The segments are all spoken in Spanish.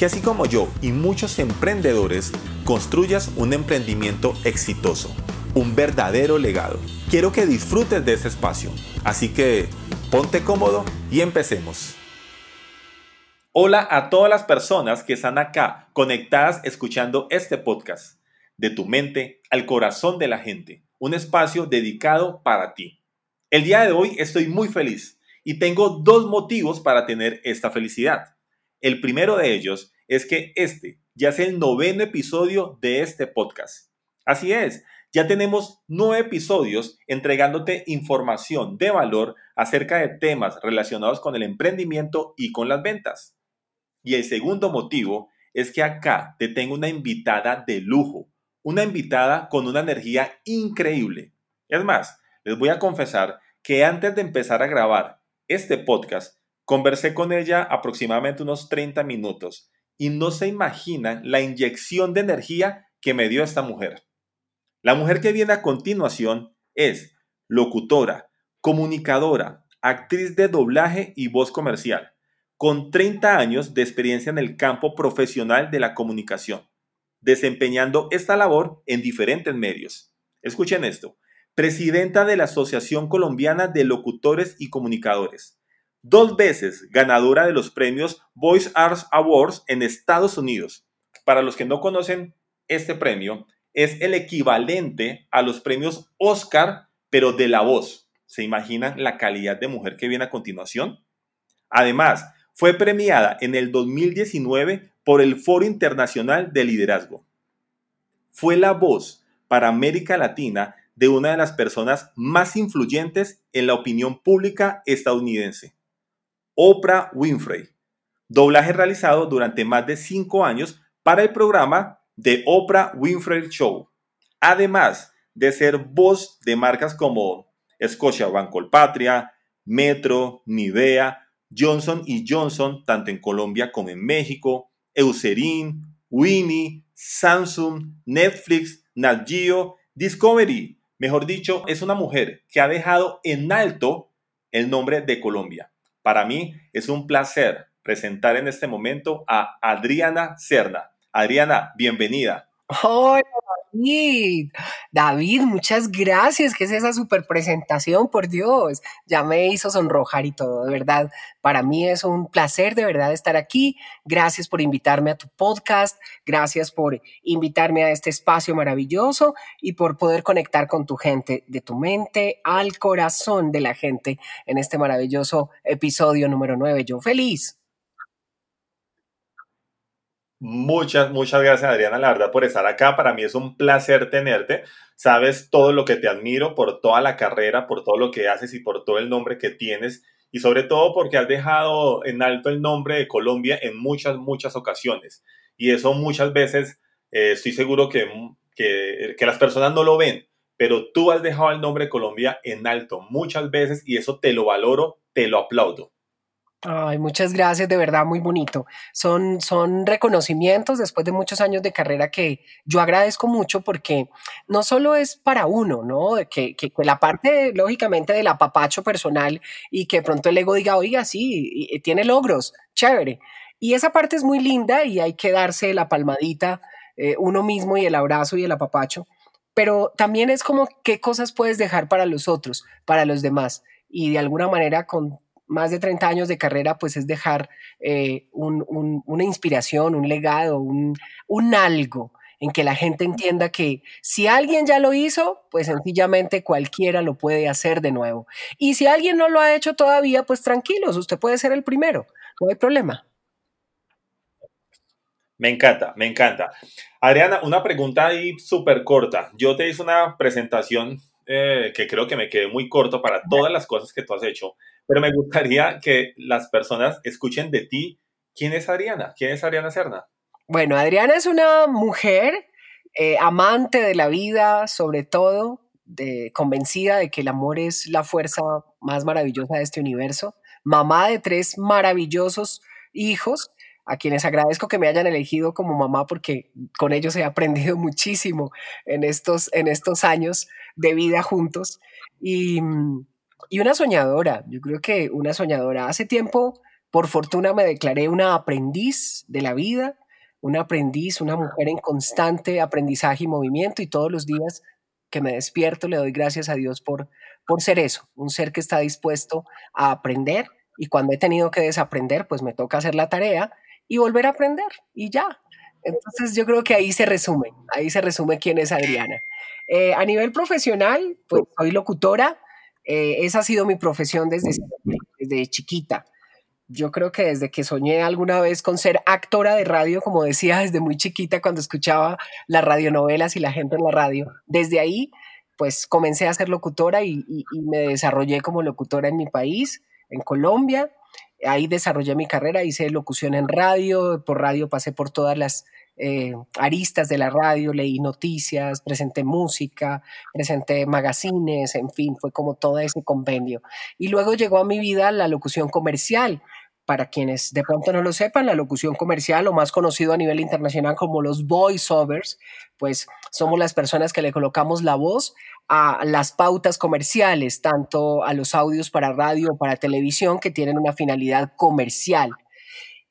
que así como yo y muchos emprendedores construyas un emprendimiento exitoso, un verdadero legado. Quiero que disfrutes de ese espacio, así que ponte cómodo y empecemos. Hola a todas las personas que están acá conectadas escuchando este podcast, de tu mente al corazón de la gente, un espacio dedicado para ti. El día de hoy estoy muy feliz y tengo dos motivos para tener esta felicidad. El primero de ellos es que este ya es el noveno episodio de este podcast. Así es, ya tenemos nueve episodios entregándote información de valor acerca de temas relacionados con el emprendimiento y con las ventas. Y el segundo motivo es que acá te tengo una invitada de lujo, una invitada con una energía increíble. Es más, les voy a confesar que antes de empezar a grabar este podcast, Conversé con ella aproximadamente unos 30 minutos y no se imaginan la inyección de energía que me dio esta mujer. La mujer que viene a continuación es locutora, comunicadora, actriz de doblaje y voz comercial, con 30 años de experiencia en el campo profesional de la comunicación, desempeñando esta labor en diferentes medios. Escuchen esto, presidenta de la Asociación Colombiana de Locutores y Comunicadores, dos veces ganadora de los premios Voice Arts Awards en Estados Unidos. Para los que no conocen este premio, es el equivalente a los premios Oscar, pero de la voz. ¿Se imaginan la calidad de mujer que viene a continuación? Además, fue premiada en el 2019 por el Foro Internacional de Liderazgo. Fue la voz para América Latina de una de las personas más influyentes en la opinión pública estadounidense. Oprah Winfrey. Doblaje realizado durante más de cinco años para el programa The Oprah Winfrey Show. Además de ser voz de marcas como Scotia Patria, Metro, Nivea, Johnson Johnson, tanto en Colombia como en México, Eucerin, Winnie, Samsung, Netflix, Nat Geo, Discovery. Mejor dicho, es una mujer que ha dejado en alto el nombre de Colombia. Para mí es un placer presentar en este momento a Adriana Cerna. Adriana, bienvenida. Hola David. David, muchas gracias. ¿Qué es esa super presentación? Por Dios, ya me hizo sonrojar y todo, de verdad. Para mí es un placer de verdad estar aquí. Gracias por invitarme a tu podcast. Gracias por invitarme a este espacio maravilloso y por poder conectar con tu gente, de tu mente al corazón de la gente en este maravilloso episodio número 9. Yo feliz. Muchas, muchas gracias Adriana, la verdad, por estar acá. Para mí es un placer tenerte. Sabes todo lo que te admiro por toda la carrera, por todo lo que haces y por todo el nombre que tienes. Y sobre todo porque has dejado en alto el nombre de Colombia en muchas, muchas ocasiones. Y eso muchas veces eh, estoy seguro que, que, que las personas no lo ven, pero tú has dejado el nombre de Colombia en alto muchas veces y eso te lo valoro, te lo aplaudo. Ay, muchas gracias, de verdad, muy bonito. Son, son reconocimientos después de muchos años de carrera que yo agradezco mucho porque no solo es para uno, ¿no? Que, que, la parte, lógicamente, del apapacho personal y que pronto el ego diga, oiga, sí, tiene logros, chévere. Y esa parte es muy linda y hay que darse la palmadita eh, uno mismo y el abrazo y el apapacho. Pero también es como qué cosas puedes dejar para los otros, para los demás. Y de alguna manera con más de 30 años de carrera, pues es dejar eh, una inspiración, un legado, un, algo en que la gente entienda que si alguien ya lo hizo, pues sencillamente cualquiera lo puede hacer de nuevo. Y si alguien no lo ha hecho todavía, pues tranquilos, usted puede ser el primero, no hay problema. Me encanta, me encanta. Adriana, una pregunta ahí súper corta. Yo te hice una presentación eh, que creo que me quedé muy corto para todas las cosas que tú has hecho, pero me gustaría que las personas escuchen de ti quién es Adriana, quién es Adriana Serna. Bueno, Adriana es una mujer eh, amante de la vida, sobre todo, de, convencida de que el amor es la fuerza más maravillosa de este universo, mamá de tres maravillosos hijos, a quienes agradezco que me hayan elegido como mamá porque con ellos he aprendido muchísimo en estos, en estos años de vida juntos. Y, y una soñadora, yo creo que una soñadora. Hace tiempo, por fortuna, me declaré una aprendiz de la vida, una aprendiz, una mujer en constante aprendizaje y movimiento y todos los días que me despierto le doy gracias a Dios por, por ser eso, un ser que está dispuesto a aprender y cuando he tenido que desaprender, pues me toca hacer la tarea y volver a aprender y ya. Entonces yo creo que ahí se resume, ahí se resume quién es Adriana. Eh, a nivel profesional, pues soy locutora, eh, esa ha sido mi profesión desde, desde chiquita. Yo creo que desde que soñé alguna vez con ser actora de radio, como decía desde muy chiquita cuando escuchaba las radionovelas y la gente en la radio, desde ahí pues comencé a ser locutora y me desarrollé como locutora en mi país, en Colombia ahí desarrollé mi carrera, hice locución en radio, por radio pasé por todas las eh, aristas de la radio, leí noticias, presenté música, presenté magazines, en fin, fue como todo ese compendio. Y luego llegó a mi vida la locución comercial. Para quienes de pronto no lo sepan, la locución comercial, o más conocido a nivel internacional como los voiceovers, pues somos las personas que le colocamos la voz a las pautas comerciales, tanto a los audios para radio o para televisión que tienen una finalidad comercial.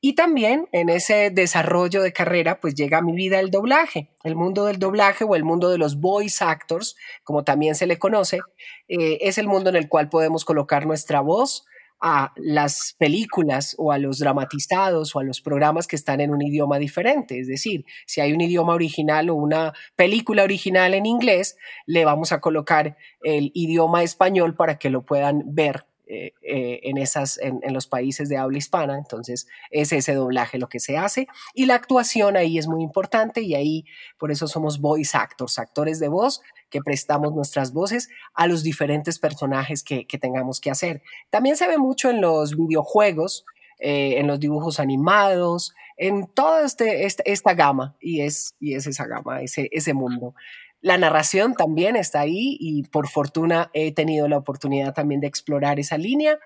Y también en ese desarrollo de carrera, pues llega a mi vida el doblaje, el mundo del doblaje o el mundo de los voice actors, como también se le conoce, eh, es el mundo en el cual podemos colocar nuestra voz a las películas o a los dramatizados o a los programas que están en un idioma diferente. Es decir, si hay un idioma original o una película original en inglés, le vamos a colocar el idioma español para que lo puedan ver eh, eh, en, esas, en, los países de habla hispana. Entonces, es ese doblaje lo que se hace. Y la actuación ahí es muy importante y ahí por eso somos voice actors, actores de voz que prestamos nuestras voces a los diferentes personajes que, tengamos que hacer. También se ve mucho en los videojuegos, eh, en los dibujos animados, en toda este, esta, gama, y es, y es esa gama, ese, ese mundo. La narración también está ahí y por fortuna he tenido la oportunidad también de explorar esa línea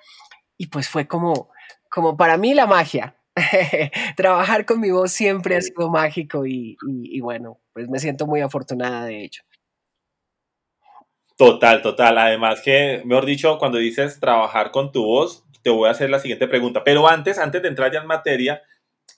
y pues fue como, como para mí la magia. Trabajar con mi voz siempre ha sido mágico y, y, bueno, pues me siento muy afortunada de ello. Total, total. Además que, mejor dicho, cuando dices trabajar con tu voz, te voy a hacer la siguiente pregunta. Pero antes, antes de entrar ya en materia,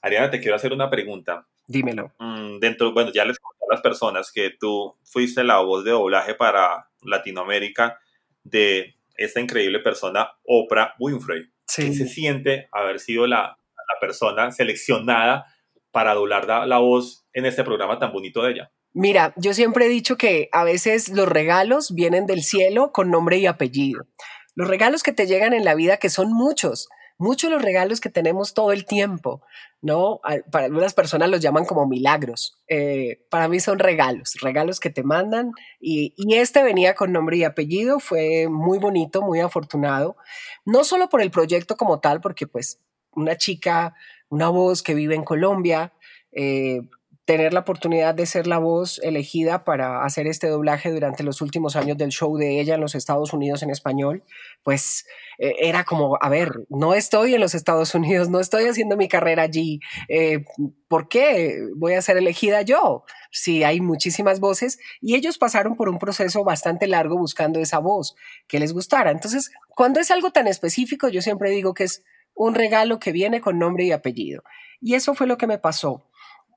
Ariana, te quiero hacer una pregunta. Dímelo. Mm, dentro, bueno, ya les las personas que tú fuiste la voz de doblaje para Latinoamérica de esta increíble persona, Oprah Winfrey. Sí. ¿Qué se siente haber sido la, la persona seleccionada para doblar la, la voz en este programa tan bonito de ella? Mira, yo siempre he dicho que a veces los regalos vienen del cielo con nombre y apellido. Los regalos que te llegan en la vida, que son muchos, muchos los regalos que tenemos todo el tiempo, ¿no? Para algunas personas los llaman como milagros. Eh, para mí son regalos, regalos que te mandan. Y, y, este venía con nombre y apellido, fue muy bonito, muy afortunado. No solo por el proyecto como tal, porque pues una chica, una voz que vive en Colombia, eh, tener la oportunidad de ser la voz elegida para hacer este doblaje durante los últimos años del show de ella en los Estados Unidos en español, pues eh, era como, a ver, no estoy en los Estados Unidos, no estoy haciendo mi carrera allí, eh, ¿por qué voy a ser elegida yo? Si hay muchísimas voces y ellos pasaron por un proceso bastante largo buscando esa voz que les gustara. Entonces, cuando es algo tan específico, yo siempre digo que es un regalo que viene con nombre y apellido. Y eso fue lo que me pasó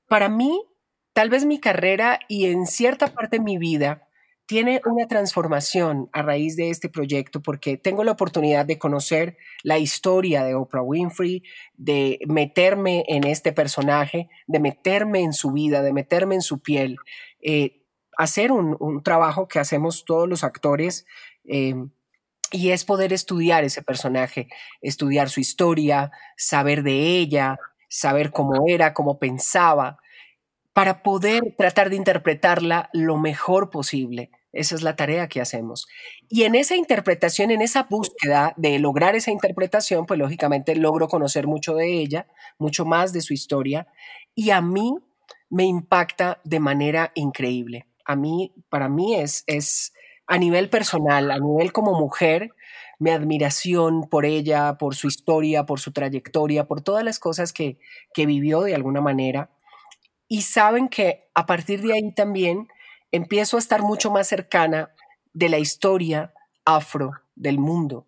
para mí, tal vez mi carrera y en cierta parte mi vida tiene una transformación a raíz de este proyecto porque tengo la oportunidad de conocer la historia de Oprah Winfrey, de meterme en este personaje, de meterme en su vida, de meterme en su piel, eh, hacer un, trabajo que hacemos todos los actores. Eh, y es poder estudiar ese personaje, estudiar su historia, saber de ella, saber cómo era, cómo pensaba, para poder tratar de interpretarla lo mejor posible. Esa es la tarea que hacemos. Y en esa interpretación, en esa búsqueda de lograr esa interpretación, pues lógicamente logro conocer mucho de ella, mucho más de su historia. Y a mí me impacta de manera increíble. A mí, para mí es, es a nivel personal, a nivel como mujer, mi admiración por ella, por su historia, por su trayectoria, por todas las cosas que, que vivió de alguna manera. Y saben que a partir de ahí también empiezo a estar mucho más cercana de la historia afro del mundo,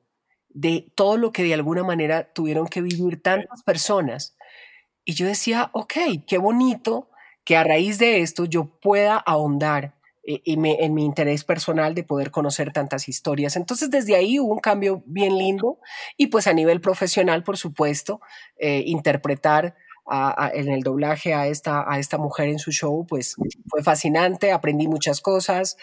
de todo lo que de alguna manera tuvieron que vivir tantas personas. Y yo decía, ok, qué bonito que a raíz de esto yo pueda ahondar eh, y en mi interés personal de poder conocer tantas historias. Entonces desde ahí hubo un cambio bien lindo y pues a nivel profesional, por supuesto, eh, interpretar en el doblaje a esta, a esta mujer en su show, pues fue fascinante, aprendí muchas cosas,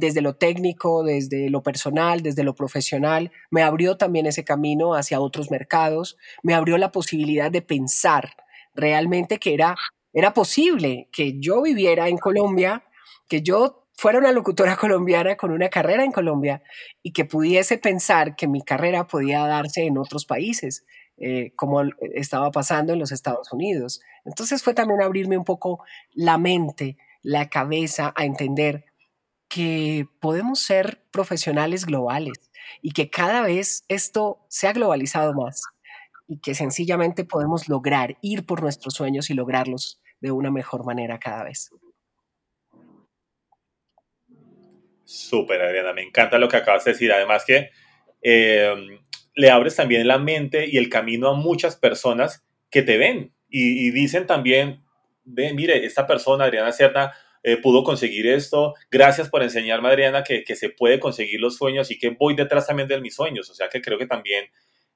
desde lo técnico, desde lo personal, desde lo profesional, me abrió también ese camino hacia otros mercados, me abrió la posibilidad de pensar realmente que era, era posible que yo viviera en Colombia, que yo fuera una locutora colombiana con una carrera en Colombia y que pudiese pensar que mi carrera podía darse en otros países. Eh, como estaba pasando en los Estados Unidos. Entonces fue también abrirme un poco la mente, la cabeza a entender que podemos ser profesionales globales y que cada vez esto se ha globalizado más y que sencillamente podemos lograr ir por nuestros sueños y lograrlos de una mejor manera cada vez. Súper, Adriana, me encanta lo que acabas de decir. Además que eh, le abres también la mente y el camino a muchas personas que te ven y, dicen también, mire, esta persona, Adriana Cerda, eh, pudo conseguir esto, gracias por enseñarme, Adriana, que, que, se puede conseguir los sueños y que voy detrás también de mis sueños. O sea que creo que también,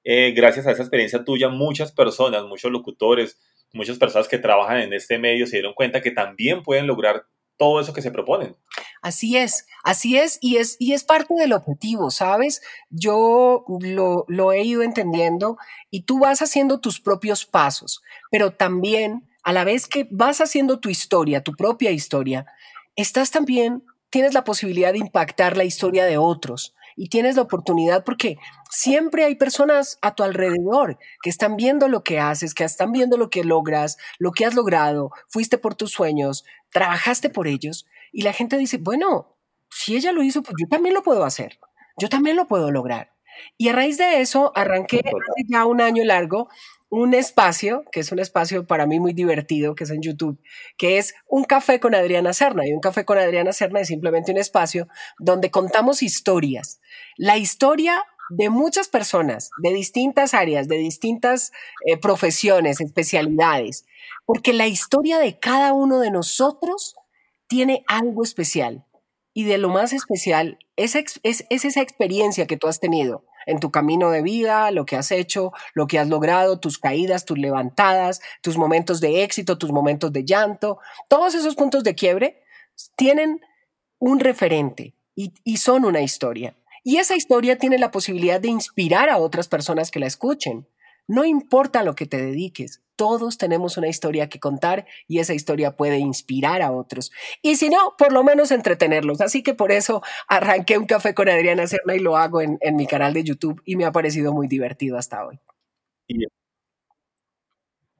eh, gracias a esa experiencia tuya, muchas personas, muchos locutores, muchas personas que trabajan en este medio se dieron cuenta que también pueden lograr todo eso que se proponen. Así es, así es y, es, y es parte del objetivo, ¿sabes? Yo lo, lo he ido entendiendo y tú vas haciendo tus propios pasos, pero también a la vez que vas haciendo tu historia, tu propia historia, estás también, tienes la posibilidad de impactar la historia de otros y tienes la oportunidad porque siempre hay personas a tu alrededor que están viendo lo que haces, que están viendo lo que logras, lo que has logrado, fuiste por tus sueños, trabajaste por ellos y la gente dice, bueno, si ella lo hizo, pues yo también lo puedo hacer, yo también lo puedo lograr. Y a raíz de eso arranqué hace ya un año largo un espacio, que es un espacio para mí muy divertido, que es en YouTube, que es un café con Adriana Serna. Y un café con Adriana Serna es simplemente un espacio donde contamos historias. La historia de muchas personas, de distintas áreas, de distintas eh, profesiones, especialidades, porque la historia de cada uno de nosotros tiene algo especial. Y de lo más especial es, es esa experiencia que tú has tenido en tu camino de vida, lo que has hecho, lo que has logrado, tus caídas, tus levantadas, tus momentos de éxito, tus momentos de llanto. Todos esos puntos de quiebre tienen un referente y, son una historia. Y esa historia tiene la posibilidad de inspirar a otras personas que la escuchen. No importa lo que te dediques, todos tenemos una historia que contar y esa historia puede inspirar a otros. Y si no, por lo menos entretenerlos. Así que por eso arranqué un café con Adriana Serna y lo hago en, mi canal de YouTube y me ha parecido muy divertido hasta hoy.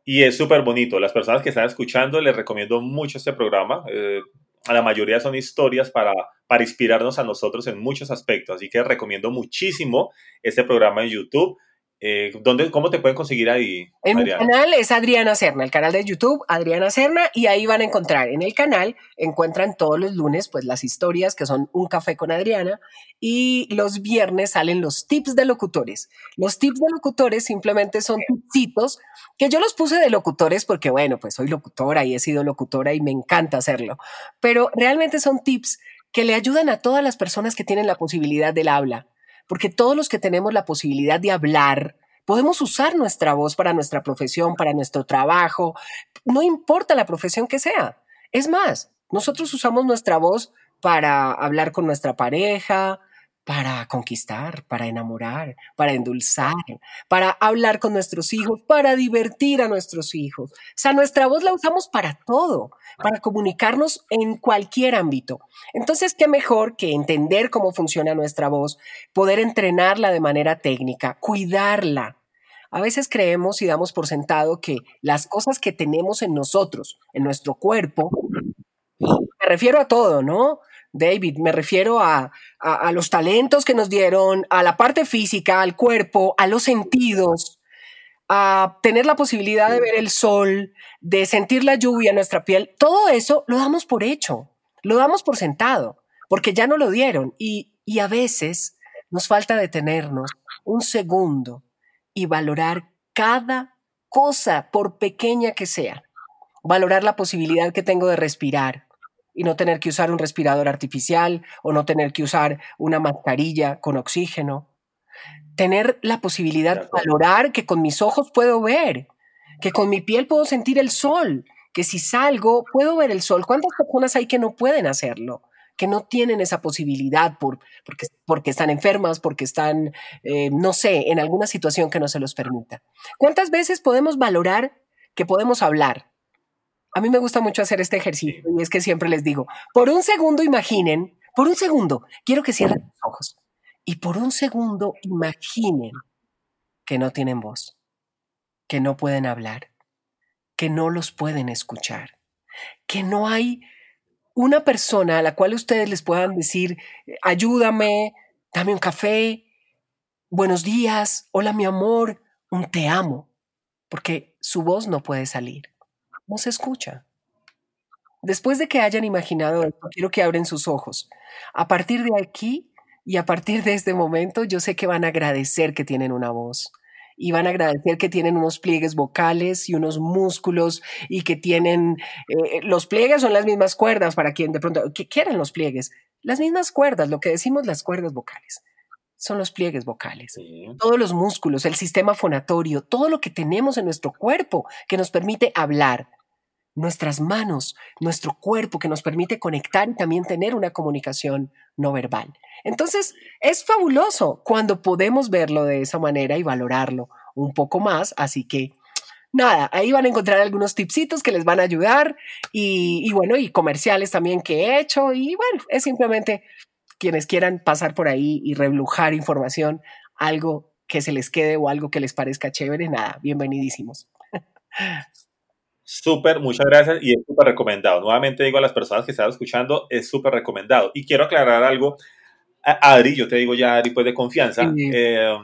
Y, es súper bonito. Las personas que están escuchando, les recomiendo mucho este programa. Eh, a la mayoría son historias para, para inspirarnos a nosotros en muchos aspectos. Así que recomiendo muchísimo este programa en YouTube. Eh, ¿dónde, ¿Cómo te pueden conseguir ahí? En mi canal es Adriana Serna, el canal de YouTube Adriana Serna, y ahí van a encontrar en el canal, encuentran todos los lunes pues las historias que son un café con Adriana y los viernes salen los tips de locutores. Los tips de locutores simplemente son tipsitos que yo los puse de locutores porque bueno, pues soy locutora y he sido locutora y me encanta hacerlo, pero realmente son tips que le ayudan a todas las personas que tienen la posibilidad del habla porque todos los que tenemos la posibilidad de hablar, podemos usar nuestra voz para nuestra profesión, para nuestro trabajo, no importa la profesión que sea. Es más, nosotros usamos nuestra voz para hablar con nuestra pareja, para conquistar, para enamorar, para endulzar, para hablar con nuestros hijos, para divertir a nuestros hijos. O sea, nuestra voz la usamos para todo, para comunicarnos en cualquier ámbito. Entonces, ¿qué mejor que entender cómo funciona nuestra voz, poder entrenarla de manera técnica, cuidarla, A veces creemos y damos por sentado que las cosas que tenemos en nosotros, en nuestro cuerpo, me refiero a todo, ¿no? David, me refiero a, a, los talentos que nos dieron, a la parte física, al cuerpo, a los sentidos, a tener la posibilidad de ver el sol, de sentir la lluvia en nuestra piel. Todo eso lo damos por hecho, lo damos por sentado, porque ya no lo dieron. Y, y a veces nos falta detenernos un segundo y valorar cada cosa, por pequeña que sea. Valorar la posibilidad que tengo de respirar, y no tener que usar un respirador artificial o no tener que usar una mascarilla con oxígeno. Tener la posibilidad de valorar que con mis ojos puedo ver, que con mi piel puedo sentir el sol, que si salgo puedo ver el sol. ¿Cuántas personas hay que no pueden hacerlo? que no tienen esa posibilidad por, porque, porque están enfermas, porque están, eh, no sé, en alguna situación que no se los permita. ¿Cuántas veces podemos valorar que podemos hablar, a mí me gusta mucho hacer este ejercicio y es que siempre les digo, por un segundo imaginen, por un segundo, quiero que cierren los ojos y por un segundo imaginen que no tienen voz, que no pueden hablar, que no los pueden escuchar, que no hay una persona a la cual ustedes les puedan decir, ayúdame, dame un café, buenos días, hola mi amor, un te amo, porque su voz no puede salir no se escucha. Después de que hayan imaginado esto, quiero que abren sus ojos. A partir de aquí y a partir de este momento, yo sé que van a agradecer que tienen una voz y van a agradecer que tienen unos pliegues vocales y unos músculos y que tienen eh, los pliegues son las mismas cuerdas para quien de pronto que quieren los pliegues, las mismas cuerdas, lo que decimos las cuerdas vocales. Son los pliegues vocales, todos los músculos, el sistema fonatorio, todo lo que tenemos en nuestro cuerpo que nos permite hablar, nuestras manos, nuestro cuerpo que nos permite conectar y también tener una comunicación no verbal. Entonces, es fabuloso cuando podemos verlo de esa manera y valorarlo un poco más. Así que, nada, ahí van a encontrar algunos tipsitos que les van a ayudar y, bueno, y comerciales también que he hecho. Y bueno, es simplemente quienes quieran pasar por ahí y reblujar información, algo que se les quede o algo que les parezca chévere, nada, bienvenidísimos. Súper, muchas gracias y es súper recomendado. Nuevamente digo a las personas que están escuchando, es súper recomendado. Y quiero aclarar algo. Adri, yo te digo ya, Adri, pues de confianza. Eh,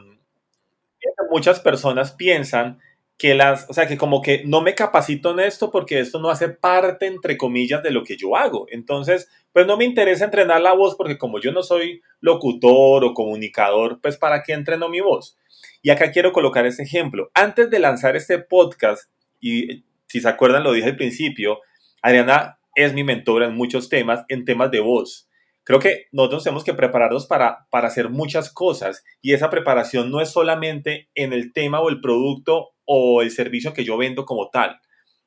muchas personas piensan que las, o sea, que como que no me capacito en esto porque esto no hace parte, entre comillas, de lo que yo hago. Entonces, pues no me interesa entrenar la voz porque como yo no soy locutor o comunicador, pues ¿para qué entreno mi voz? Y acá quiero colocar ese ejemplo. Antes de lanzar este podcast, y si se acuerdan, lo dije al principio, Adriana es mi mentora en muchos temas, en temas de voz. Creo que nosotros tenemos que prepararnos para, para hacer muchas cosas y esa preparación no es solamente en el tema o el producto o el servicio que yo vendo como tal,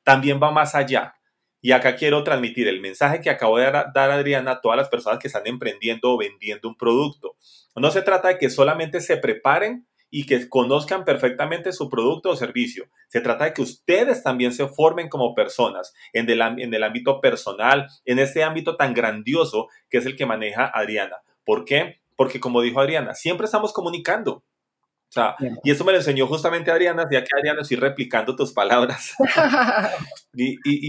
también va más allá. Y acá quiero transmitir el mensaje que acabo de dar, dar Adriana a todas las personas que están emprendiendo o vendiendo un producto. No se trata de que solamente se preparen y que conozcan perfectamente su producto o servicio. Se trata de que ustedes también se formen como personas en el, en el ámbito personal, en este ámbito tan grandioso que es el que maneja Adriana. ¿Por qué? Porque como dijo Adriana, siempre estamos comunicando. O sea, y eso me lo enseñó justamente Adriana, ya que Adriana estoy replicando tus palabras. y, y,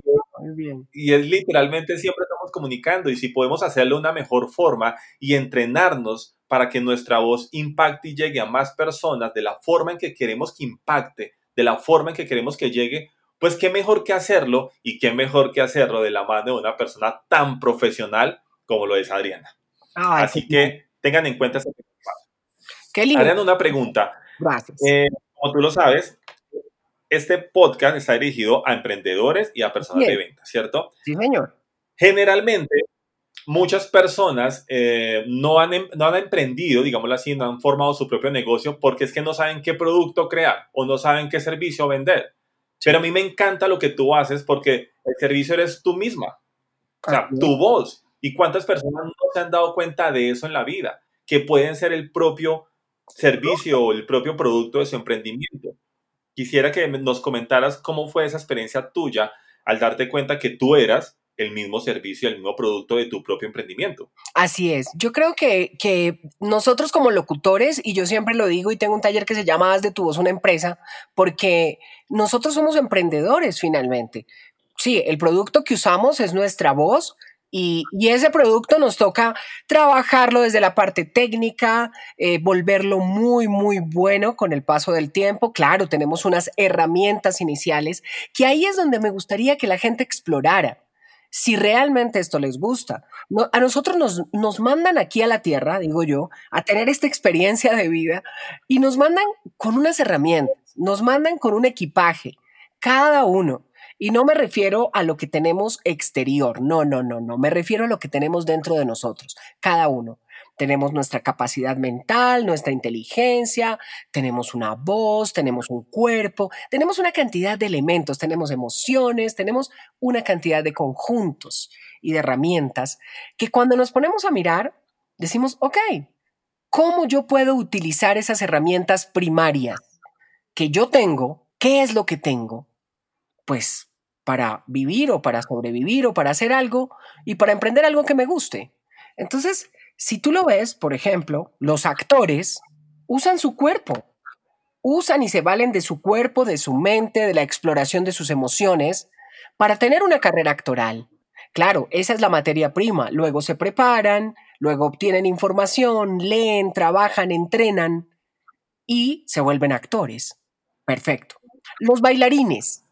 y, es literalmente siempre estamos comunicando y si podemos hacerlo de una mejor forma y entrenarnos para que nuestra voz impacte y llegue a más personas de la forma en que queremos que impacte, de la forma en que queremos que llegue, pues qué mejor que hacerlo y qué mejor que hacerlo de la mano de una persona tan profesional como lo es Adriana. Así que tengan en cuenta ese Qué lindo. Adriana, una pregunta. Gracias. Eh, como tú lo sabes, este podcast está dirigido a emprendedores y a personas de venta, ¿cierto? Sí, señor. Generalmente, muchas personas eh, no, han, em, no han emprendido, digámoslo así, no han formado su propio negocio porque es que no saben qué producto crear o no saben qué servicio vender. Pero a mí me encanta lo que tú haces porque el servicio eres tú misma, o sea, tu voz. ¿Y cuántas personas no se han dado cuenta de eso en la vida? Que pueden ser el propio servicio o el propio producto de su emprendimiento. Quisiera que nos comentaras cómo fue esa experiencia tuya al darte cuenta que tú eras el mismo servicio, el mismo producto de tu propio emprendimiento. Así es. Yo creo que, que nosotros como locutores, y yo siempre lo digo y tengo un taller que se llama Haz de tu voz una empresa, porque nosotros somos emprendedores finalmente. Sí, el producto que usamos es nuestra voz, y, ese producto nos toca trabajarlo desde la parte técnica, eh, volverlo muy, muy bueno con el paso del tiempo. Claro, tenemos unas herramientas iniciales que ahí es donde me gustaría que la gente explorara si realmente esto les gusta. a nosotros nos, nos mandan aquí a la Tierra, digo yo, a tener esta experiencia de vida y nos mandan con unas herramientas, nos mandan con un equipaje, cada uno. Y no me refiero a lo que tenemos exterior, no, no, no, no, me refiero a lo que tenemos dentro de nosotros, cada uno. Tenemos nuestra capacidad mental, nuestra inteligencia, tenemos una voz, tenemos un cuerpo, tenemos una cantidad de elementos, tenemos emociones, tenemos una cantidad de conjuntos y de herramientas que cuando nos ponemos a mirar, decimos, ok, ¿cómo yo puedo utilizar esas herramientas primarias que yo tengo? ¿Qué es lo que tengo? Pues para vivir o para sobrevivir o para hacer algo y para emprender algo que me guste. Entonces, si tú lo ves, por ejemplo, los actores usan su cuerpo, usan y se valen de su cuerpo, de su mente, de la exploración de sus emociones para tener una carrera actoral. Claro, esa es la materia prima. Luego se preparan, luego obtienen información, leen, trabajan, entrenan y se vuelven actores. Perfecto. Los bailarines.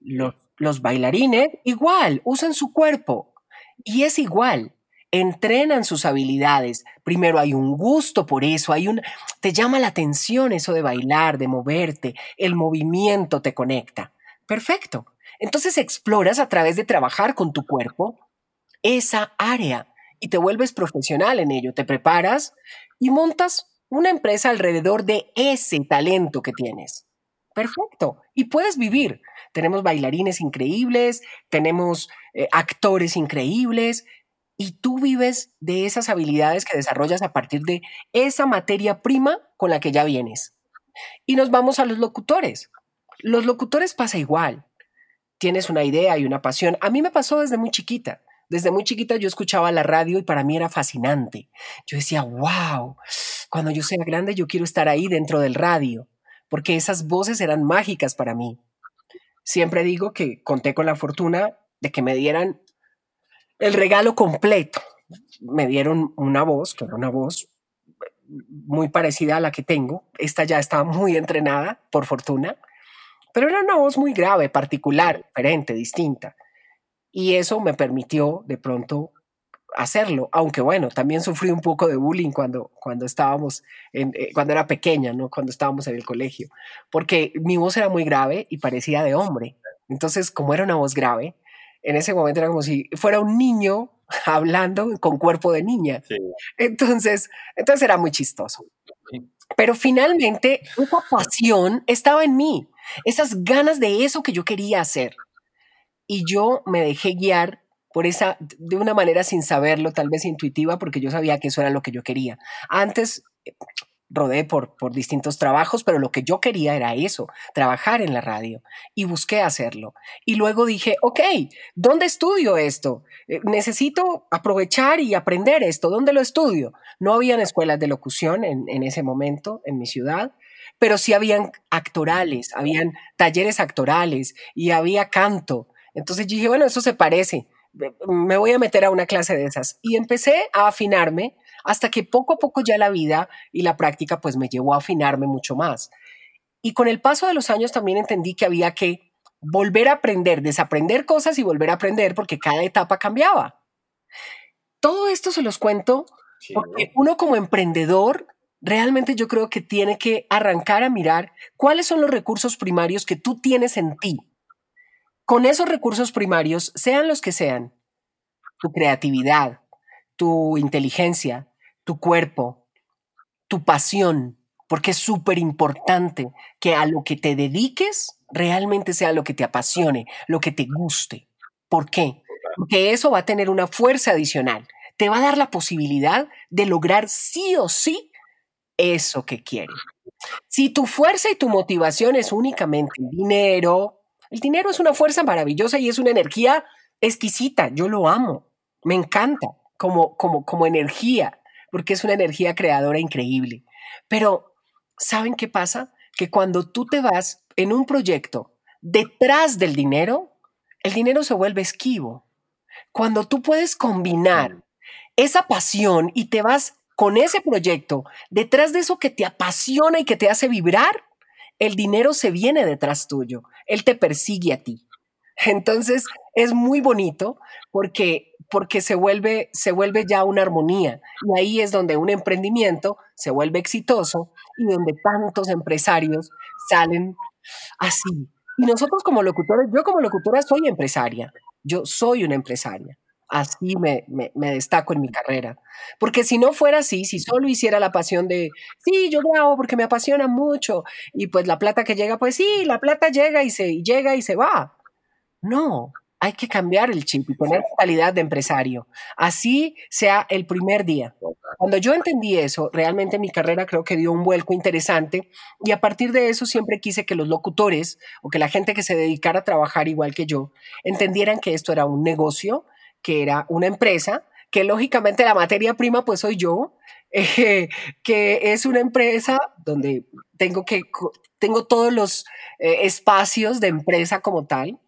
Los los bailarines igual, usan su cuerpo y es igual, entrenan sus habilidades. Primero hay un gusto por eso, hay un te llama la atención eso de bailar, de moverte, el movimiento te conecta. Perfecto. Entonces exploras a través de trabajar con tu cuerpo esa área y te vuelves profesional en ello, te preparas y montas una empresa alrededor de ese talento que tienes. Perfecto. Y puedes vivir tenemos bailarines increíbles, tenemos eh, actores increíbles, y tú vives de esas habilidades que desarrollas a partir de esa materia prima con la que ya vienes. Y nos vamos a los locutores. Los locutores pasa igual. Tienes una idea y una pasión. A mí me pasó desde muy chiquita. Desde muy chiquita yo escuchaba la radio y para mí era fascinante. Yo decía, wow, cuando yo sea grande yo quiero estar ahí dentro del radio, porque esas voces eran mágicas para mí siempre digo que conté con la fortuna de que me dieran el regalo completo. Me dieron una voz, que era una voz muy parecida a la que tengo. Esta ya estaba muy entrenada, por fortuna, pero era una voz muy grave, particular, diferente, distinta. Y eso me permitió de pronto hacerlo, aunque bueno, también sufrí un poco de bullying cuando, cuando estábamos, eh, cuando era pequeña, ¿no? Cuando estábamos en el colegio, porque mi voz era muy grave y parecía de hombre. Entonces, como era una voz grave, en ese momento era como si fuera un niño hablando con cuerpo de niña. Entonces, entonces era muy chistoso. Pero finalmente, esa pasión estaba en mí, esas ganas de eso que yo quería hacer. Y yo me dejé guiar por esa, de una manera sin saberlo, tal vez intuitiva, porque yo sabía que eso era lo que yo quería. Antes rodé por, por distintos trabajos, pero lo que yo quería era eso, trabajar en la radio y busqué hacerlo. Y luego dije, ok, ¿dónde estudio esto? Eh, necesito aprovechar y aprender esto. ¿Dónde lo estudio? No habían escuelas de locución en, en ese momento en mi ciudad pero sí habían actorales, habían talleres actorales y había canto. Entonces dije, bueno, eso se parece me voy a meter a una clase de esas. Y empecé a afinarme hasta que poco a poco ya la vida y la práctica pues me llevó a afinarme mucho más. Y con el paso de los años también entendí que había que volver a aprender, desaprender cosas y volver a aprender porque cada etapa cambiaba. Todo esto se los cuento porque uno como emprendedor realmente yo creo que tiene que arrancar a mirar cuáles son los recursos primarios que tú tienes en ti con esos recursos primarios, sean los que sean, tu creatividad, tu inteligencia, tu cuerpo, tu pasión, porque es súper importante que a lo que te dediques realmente sea lo que te apasione, lo que te guste. ¿Por qué? Porque eso va a tener una fuerza adicional. Te va a dar la posibilidad de lograr sí o sí eso que quieres. Si tu fuerza y tu motivación es únicamente dinero, el dinero es una fuerza maravillosa y es una energía exquisita, yo lo amo, me encanta como, como, como energía, porque es una energía creadora increíble. Pero, ¿saben qué pasa? Que cuando tú te vas en un proyecto detrás del dinero, el dinero se vuelve esquivo. Cuando tú puedes combinar esa pasión y te vas con ese proyecto, detrás de eso que te apasiona y que te hace vibrar, el dinero se viene detrás tuyo, él te persigue a ti. Entonces es muy bonito porque, porque se, vuelve, se vuelve ya una armonía y ahí es donde un emprendimiento se vuelve exitoso y donde tantos empresarios salen así. Y nosotros como locutores, yo como locutora soy empresaria, yo soy una empresaria. Así me, me, destaco en mi carrera. Porque si no fuera así, si solo hiciera la pasión de, sí, yo grabo porque me apasiona mucho, y pues la plata que llega, pues sí, la plata llega y se llega y se va. No, hay que cambiar el chip y poner calidad de empresario. Así sea el primer día. Cuando yo entendí eso, realmente mi carrera creo que dio un vuelco interesante y a partir de eso siempre quise que los locutores o que la gente que se dedicara a trabajar igual que yo entendieran que esto era un negocio, que era una empresa, que lógicamente la materia prima pues soy yo, eh, que es una empresa donde tengo que tengo todos los eh, espacios de empresa como tal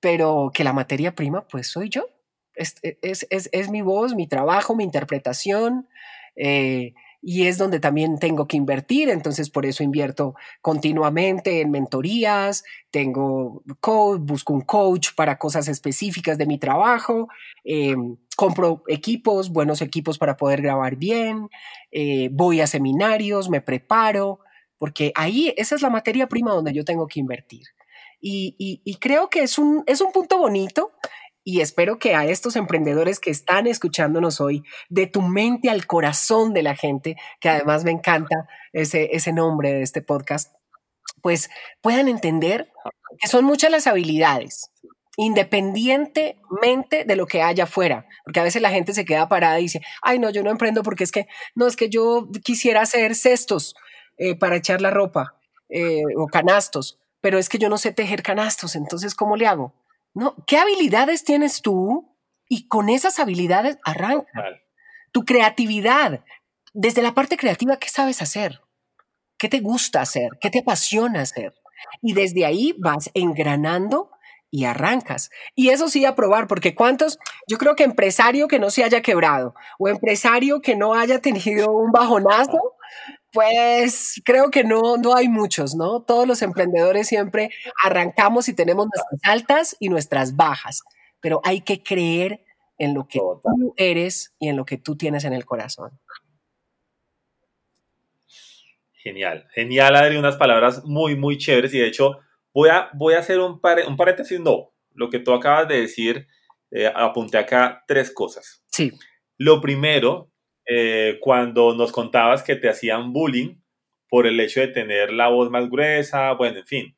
pero que la materia prima, pues soy yo. Es, e, es, es, es mi voz, mi trabajo, mi interpretación, eh, y es donde también tengo que invertir, entonces por eso invierto continuamente en mentorías, tengo coach, busco un coach para cosas específicas de mi trabajo, eh, compro equipos, buenos equipos para poder grabar bien, eh, voy a seminarios, me preparo, porque ahí esa es la materia prima donde yo tengo que invertir. Y, creo que es un, es un punto bonito y espero que a estos emprendedores que están escuchándonos hoy, de tu mente al corazón de la gente, que además me encanta ese, ese nombre de este podcast, pues puedan entender que son muchas las habilidades, independientemente de lo que haya afuera, porque a veces la gente se queda parada y dice, ay, no, yo no emprendo porque es que, no, es que yo quisiera hacer cestos eh, para echar la ropa eh, o canastos, pero es que yo no sé tejer canastos, entonces ¿cómo le hago? No, ¿qué habilidades tienes tú? Y con esas habilidades arranca. Tu creatividad, desde la parte creativa, ¿qué sabes hacer? ¿Qué te gusta hacer? ¿Qué te apasiona hacer? Y desde ahí vas engranando y arrancas. Y eso sí a probar, porque cuántos, yo creo que empresario que no se haya quebrado o empresario que no haya tenido un bajonazo, pues creo que no, no hay muchos, ¿no? Todos los emprendedores siempre arrancamos y tenemos nuestras altas y nuestras bajas, pero hay que creer en lo que tú eres y en lo que tú tienes en el corazón. Genial, genial, Adri, unas palabras muy, muy chéveres y de hecho voy a, voy a hacer un, un paréntesis, no, lo que tú acabas de decir, eh, apunté acá tres cosas. Sí. Lo primero eh, cuando nos contabas que te hacían bullying por el hecho de tener la voz más gruesa, bueno, en fin.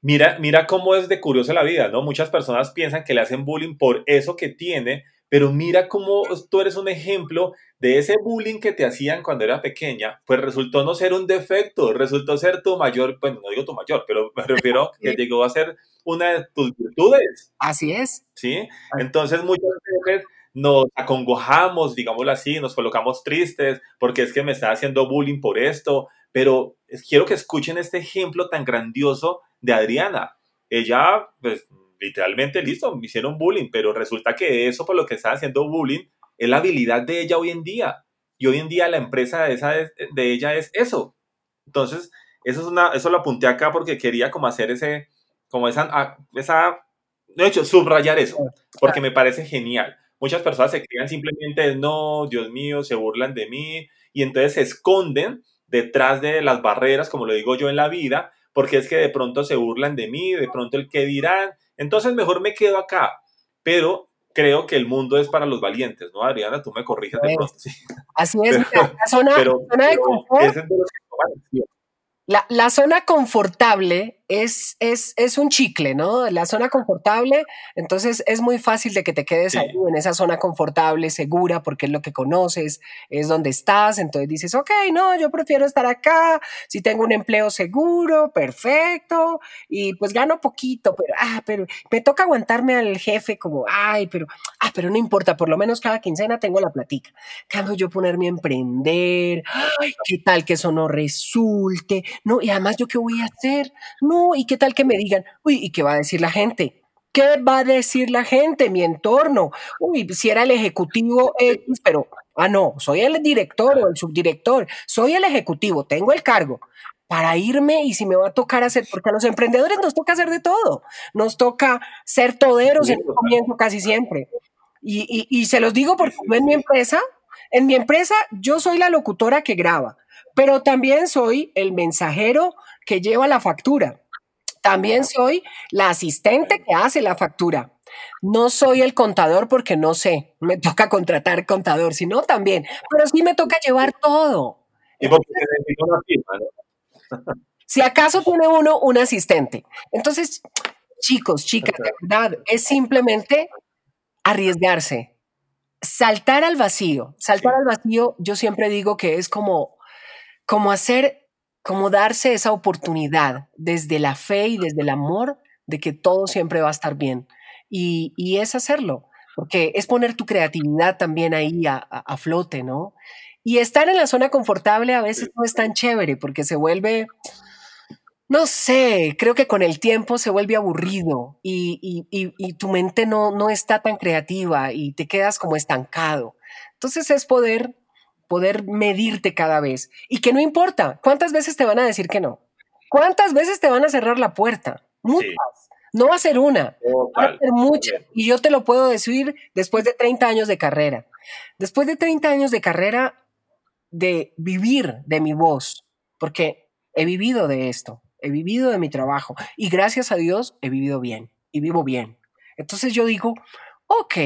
Mira, mira cómo es de curiosa la vida, ¿no? Muchas personas piensan que le hacen bullying por eso que tiene, pero mira cómo tú eres un ejemplo de ese bullying que te hacían cuando era pequeña, pues resultó no ser un defecto, resultó ser tu mayor, bueno, no digo tu mayor, pero me refiero que llegó a ser una de tus virtudes. Así es. ¿Sí? Entonces muchas veces nos acongojamos, digámoslo así, nos colocamos tristes porque es que me está haciendo bullying por esto, pero quiero que escuchen este ejemplo tan grandioso de Adriana. Ella, pues, literalmente, listo, me hicieron bullying, pero resulta que eso por lo que está haciendo bullying es la habilidad de ella hoy en día. Y hoy en día la empresa de, esa, de ella es eso. Entonces, eso, es una, eso lo apunté acá porque quería como hacer ese, como esa, ah, esa, de hecho, subrayar eso, porque me parece genial. Muchas personas se crean simplemente, no, Dios mío, se burlan de mí y entonces se esconden detrás de las barreras, como lo digo yo en la vida, porque es que de pronto se burlan de mí, de pronto el que dirán, entonces mejor me quedo acá. Pero creo que el mundo es para los valientes, ¿no, Adriana? Tú me corriges de pronto. Así es, pero, zona, de confort. La, zona confortable es, es, es, un chicle, ¿no? La zona confortable, entonces es muy fácil de que te quedes ahí en esa zona confortable, segura, porque es lo que conoces, es donde estás, entonces dices, ok, no, yo prefiero estar acá, si tengo un empleo seguro, perfecto, y pues gano poquito, pero, ah, pero me toca aguantarme al jefe como, ay, pero, ah, pero no importa, por lo menos cada quincena tengo la platica. Cambio yo ponerme a emprender, ay, qué tal que eso no resulte, no, y además yo qué voy a hacer, no, y qué tal que me digan, uy, ¿y qué va a decir la gente? ¿Qué va a decir la gente, mi entorno? Uy, si era el ejecutivo X, pero, ah, no, soy el director o el subdirector, soy el ejecutivo, tengo el cargo para irme y si me va a tocar hacer, porque a los emprendedores nos toca hacer de todo, nos toca ser toderos en el comienzo casi siempre. Y, y, se los digo porque en mi empresa, en mi empresa yo soy la locutora que graba, pero también soy el mensajero que lleva la factura. También soy la asistente que hace la factura. No soy el contador porque no sé, me toca contratar contador, sino también, pero sí me toca llevar todo. Y porque una firma, Si acaso tiene uno un asistente. Entonces, chicos, chicas, de verdad, es simplemente arriesgarse, saltar al vacío. Saltar al vacío, yo siempre digo que es como como hacer, como darse esa oportunidad desde la fe y desde el amor de que todo siempre va a estar bien. Y, y es hacerlo, porque es poner tu creatividad también ahí a, a, flote, ¿no? Y estar en la zona confortable a veces no es tan chévere porque se vuelve, no sé, creo que con el tiempo se vuelve aburrido y, y, y, tu mente no, no está tan creativa y te quedas como estancado. Entonces es poder poder medirte cada vez y que no importa cuántas veces te van a decir que no, cuántas veces te van a cerrar la puerta, muchas. No va a ser una, va a ser muchas. Y yo te lo puedo decir después de 30 años de carrera. Después de 30 años de carrera, de vivir de mi voz, porque he vivido de esto, he vivido de mi trabajo y gracias a Dios he vivido bien y vivo bien. Entonces yo digo, ok,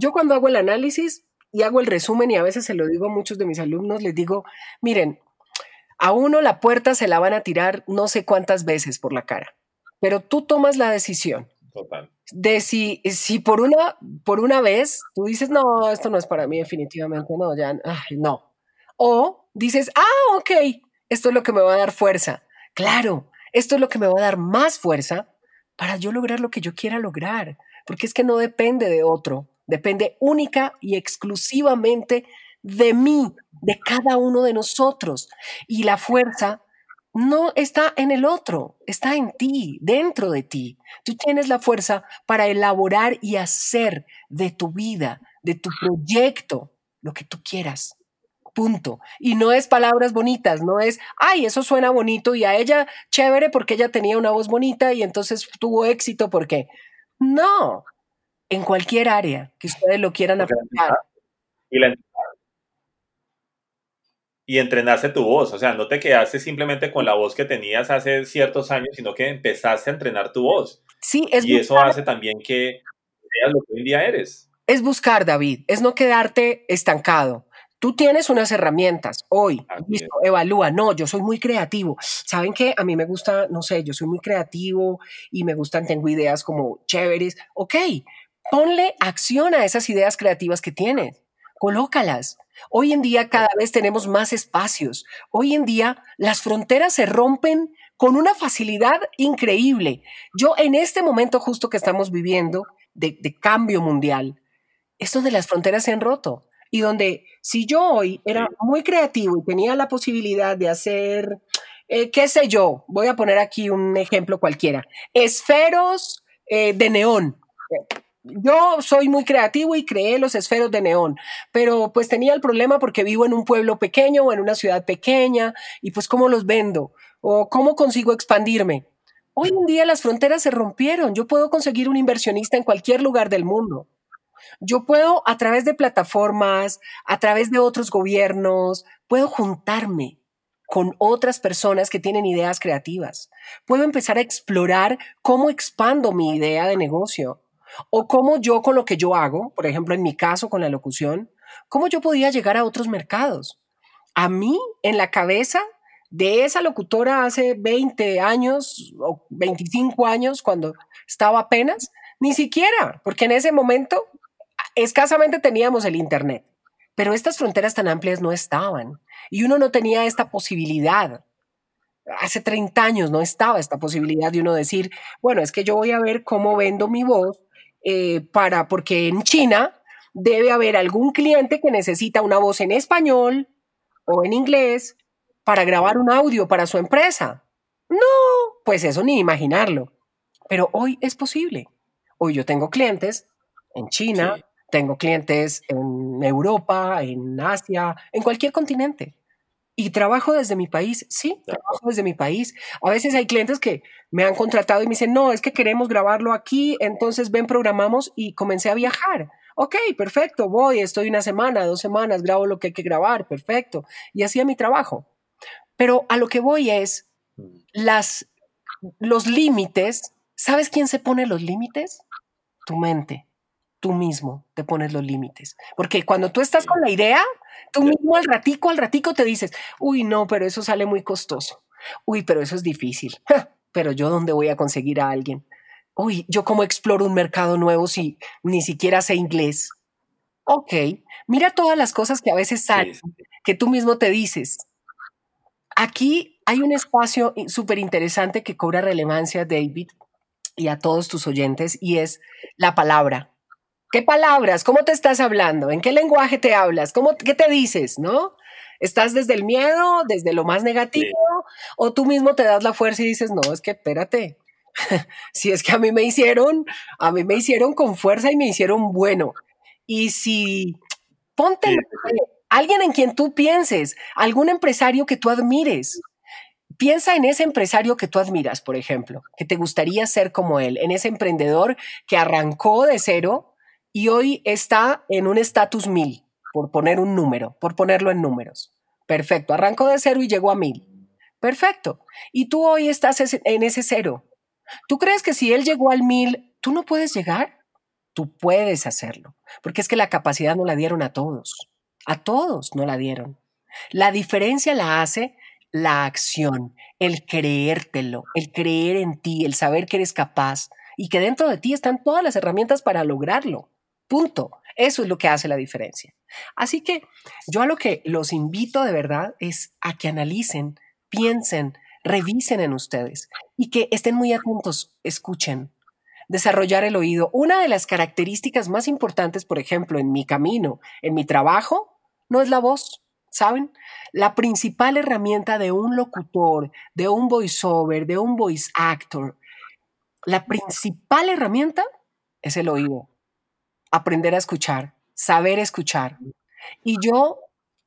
yo cuando hago el análisis y hago el resumen y a veces se lo digo a muchos de mis alumnos, les digo, miren, a uno la puerta se la van a tirar no sé cuántas veces por la cara, pero tú tomas la decisión. De si, si por, una, por una vez tú dices, no, esto no es para mí definitivamente, no, ya, no. O dices, ah, ok, esto es lo que me va a dar fuerza. Claro, esto es lo que me va a dar más fuerza para yo lograr lo que yo quiera lograr, porque es que no depende de otro, depende única y exclusivamente de mí, de cada uno de nosotros. Y la fuerza no está en el otro, está en ti, dentro de ti. Tú tienes la fuerza para elaborar y hacer de tu vida, de tu proyecto, lo que tú quieras. Punto. Y no es palabras bonitas, no es, ay, eso suena bonito y a ella chévere porque ella tenía una voz bonita y entonces tuvo éxito porque... No, en cualquier área que ustedes lo quieran aplicar. Y, y entrenarse tu voz, o sea, no te quedaste simplemente con la voz que tenías hace ciertos años, sino que empezaste a entrenar tu voz. Sí, es Y eso hace también que seas lo que hoy en día eres. Es buscar, David, es no quedarte estancado. Tú tienes unas herramientas hoy, evalúa, no, yo soy muy creativo. ¿Saben qué? A mí me gusta, no sé, yo soy muy creativo y me gustan, tengo ideas como chéveres. Ok, Ponle acción a esas ideas creativas que tienes. Colócalas. Hoy en día cada vez tenemos más espacios. Hoy en día las fronteras se rompen con una facilidad increíble. Yo en este momento justo que estamos viviendo de, cambio mundial, es donde las fronteras se han roto y donde si yo hoy era muy creativo y tenía la posibilidad de hacer, eh, qué sé yo, voy a poner aquí un ejemplo cualquiera, esferos eh, de neón yo soy muy creativo y creé los esferos de neón, pero pues tenía el problema porque vivo en un pueblo pequeño o en una ciudad pequeña y pues cómo los vendo o cómo consigo expandirme. Hoy en día las fronteras se rompieron. Yo puedo conseguir un inversionista en cualquier lugar del mundo. Yo puedo a través de plataformas, a través de otros gobiernos, puedo juntarme con otras personas que tienen ideas creativas. Puedo empezar a explorar cómo expando mi idea de negocio o cómo yo con lo que yo hago, por ejemplo, en mi caso con la locución, cómo yo podía llegar a otros mercados. A mí, en la cabeza, de esa locutora hace 20 años o 25 años cuando estaba apenas, ni siquiera, porque en ese momento escasamente teníamos el Internet, pero estas fronteras tan amplias no estaban y uno no tenía esta posibilidad. Hace 30 años no estaba esta posibilidad de uno decir, bueno, es que yo voy a ver cómo vendo mi voz eh, para, porque en China debe haber algún cliente que necesita una voz en español o en inglés para grabar un audio para su empresa. No, pues eso ni imaginarlo. Pero hoy es posible. Hoy yo tengo clientes en China, tengo clientes en Europa, en Asia, en cualquier continente. Y trabajo desde mi país, sí, trabajo desde mi país. A veces hay clientes que me han contratado y me dicen, no, es que queremos grabarlo aquí, entonces ven, programamos y comencé a viajar. Ok, perfecto, voy, estoy una semana, dos semanas, grabo lo que hay que grabar, perfecto. Y hacía mi trabajo. Pero a lo que voy es mm. las, los límites. ¿Sabes quién se pone los límites? Tu mente. Tú mismo te pones los límites. Porque cuando tú estás con la idea, tú mismo al ratico, al ratico te dices, uy, no, pero eso sale muy costoso. Uy, pero eso es difícil. pero yo dónde voy a conseguir a alguien. Uy, yo cómo exploro un mercado nuevo si ni siquiera sé inglés. Ok, mira todas las cosas que a veces salen, que tú mismo te dices, Aquí hay un espacio súper interesante que cobra relevancia, David, y a todos tus oyentes, y es la palabra. ¿Qué palabras? ¿Cómo te estás hablando? ¿En qué lenguaje te hablas? ¿Cómo, ¿Qué te dices? ¿No? ¿Estás desde el miedo, desde lo más negativo? ¿O tú mismo te das la fuerza y dices, no, es que espérate, si es que a mí me hicieron, a mí me hicieron con fuerza y me hicieron bueno. Y si ponte, alguien en quien tú pienses, algún empresario que tú admires. Piensa en ese empresario que tú admiras, por ejemplo, que te gustaría ser como él, en ese emprendedor que arrancó de cero y hoy está en un estatus mil, por poner un número, por ponerlo en números. Perfecto, arrancó de cero y llegó a mil. Perfecto. Y tú hoy estás en ese cero. ¿Tú crees que si él llegó al mil, tú no puedes llegar? Tú puedes hacerlo, porque es que la capacidad no la dieron a todos. A todos no la dieron. La diferencia la hace la acción, el creértelo, el creer en ti, el saber que eres capaz y que dentro de ti están todas las herramientas para lograrlo. Punto. Eso es lo que hace la diferencia. Así que yo a lo que los invito de verdad es a que analicen, piensen, revisen en ustedes y que estén muy atentos, escuchen. Desarrollar el oído. Una de las características más importantes, por ejemplo, en mi camino, en mi trabajo, no es la voz, ¿saben? La principal herramienta de un locutor, de un voiceover, de un voice actor, la principal herramienta es el oído. Aprender a escuchar, saber escuchar. Y yo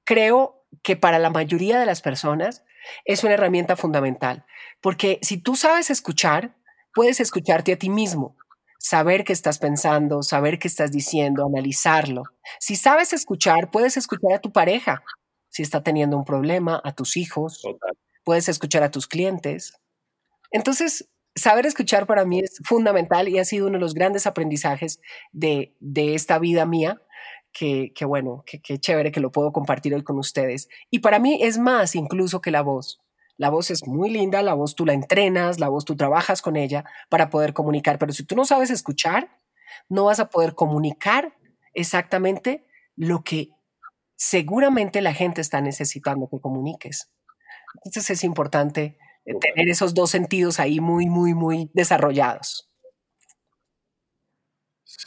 creo que para la mayoría de las personas es una herramienta fundamental, porque si tú sabes escuchar, puedes escucharte a ti mismo, saber qué estás pensando, saber qué estás diciendo, analizarlo. Si sabes escuchar, puedes escuchar a tu pareja, si está teniendo un problema, a tus hijos, puedes escuchar a tus clientes. Entonces, saber escuchar para mí es fundamental y ha sido uno de los grandes aprendizajes de, esta vida mía. Que, bueno, que, que chévere que lo puedo compartir hoy con ustedes. Y para mí es más incluso que la voz. La voz es muy linda, la voz tú la entrenas, la voz tú trabajas con ella para poder comunicar, pero si tú no sabes escuchar, no vas a poder comunicar exactamente lo que seguramente la gente está necesitando que comuniques. Entonces es importante tener esos dos sentidos ahí muy, muy, muy desarrollados.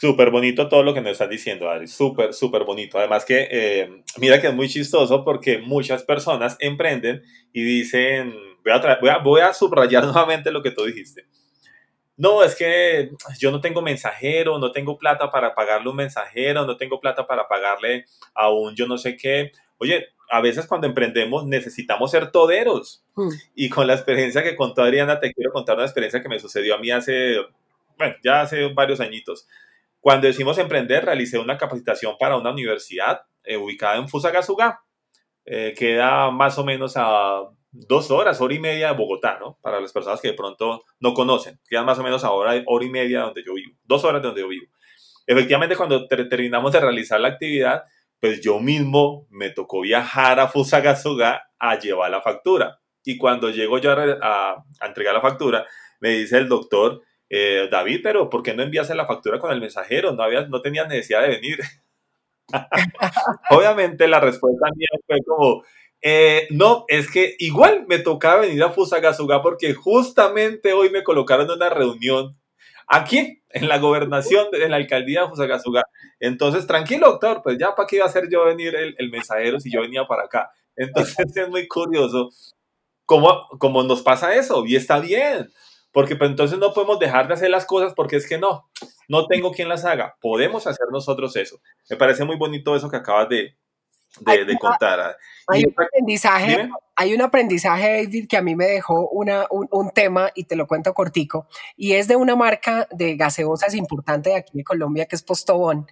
Súper bonito todo lo que nos estás diciendo, Ari. Súper, súper bonito. Además que, eh, mira que es muy chistoso porque muchas personas emprenden y dicen, voy a, voy, a, voy a, subrayar nuevamente lo que tú dijiste. No, es que yo no tengo mensajero, no tengo plata para pagarle un mensajero, no tengo plata para pagarle a un yo no sé qué. Oye, a veces cuando emprendemos necesitamos ser toderos. Mm. Y con la experiencia que contó Adriana, te quiero contar una experiencia que me sucedió a mí hace, bueno, ya hace varios añitos. Cuando decimos emprender, realicé una capacitación para una universidad eh, ubicada en Fusagasugá. Eh, queda más o menos a dos horas, hora y media de Bogotá, ¿no? Para las personas que de pronto no conocen. Queda más o menos a hora, hora y media de donde yo vivo. Dos horas de donde yo vivo. Efectivamente, cuando terminamos de realizar la actividad, pues yo mismo me tocó viajar a Fusagasugá a llevar la factura. Y cuando llego yo a, entregar la factura, me dice el doctor, eh, David, pero ¿por qué no enviaste la factura con el mensajero? No, había, no tenía necesidad de venir. Obviamente la respuesta mía fue como, eh, no, es que igual me tocaba venir a Fusagasugá porque justamente hoy me colocaron en una reunión aquí, en la gobernación, en la alcaldía de Fusagasugá. Entonces, tranquilo, doctor, pues ya para qué iba a ser yo venir el, mensajero si yo venía para acá. Entonces es muy curioso cómo, cómo nos pasa eso y está bien, porque pues entonces no podemos dejar de hacer las cosas porque es que no, no tengo quien las haga. Podemos hacer nosotros eso. Me parece muy bonito eso que acabas de, de, contar. Hay un, aprendizaje, hay un aprendizaje, David, que a mí me dejó una, un, un, tema y te lo cuento cortico, y es de una marca de gaseosas importante de aquí de Colombia que es Postobón.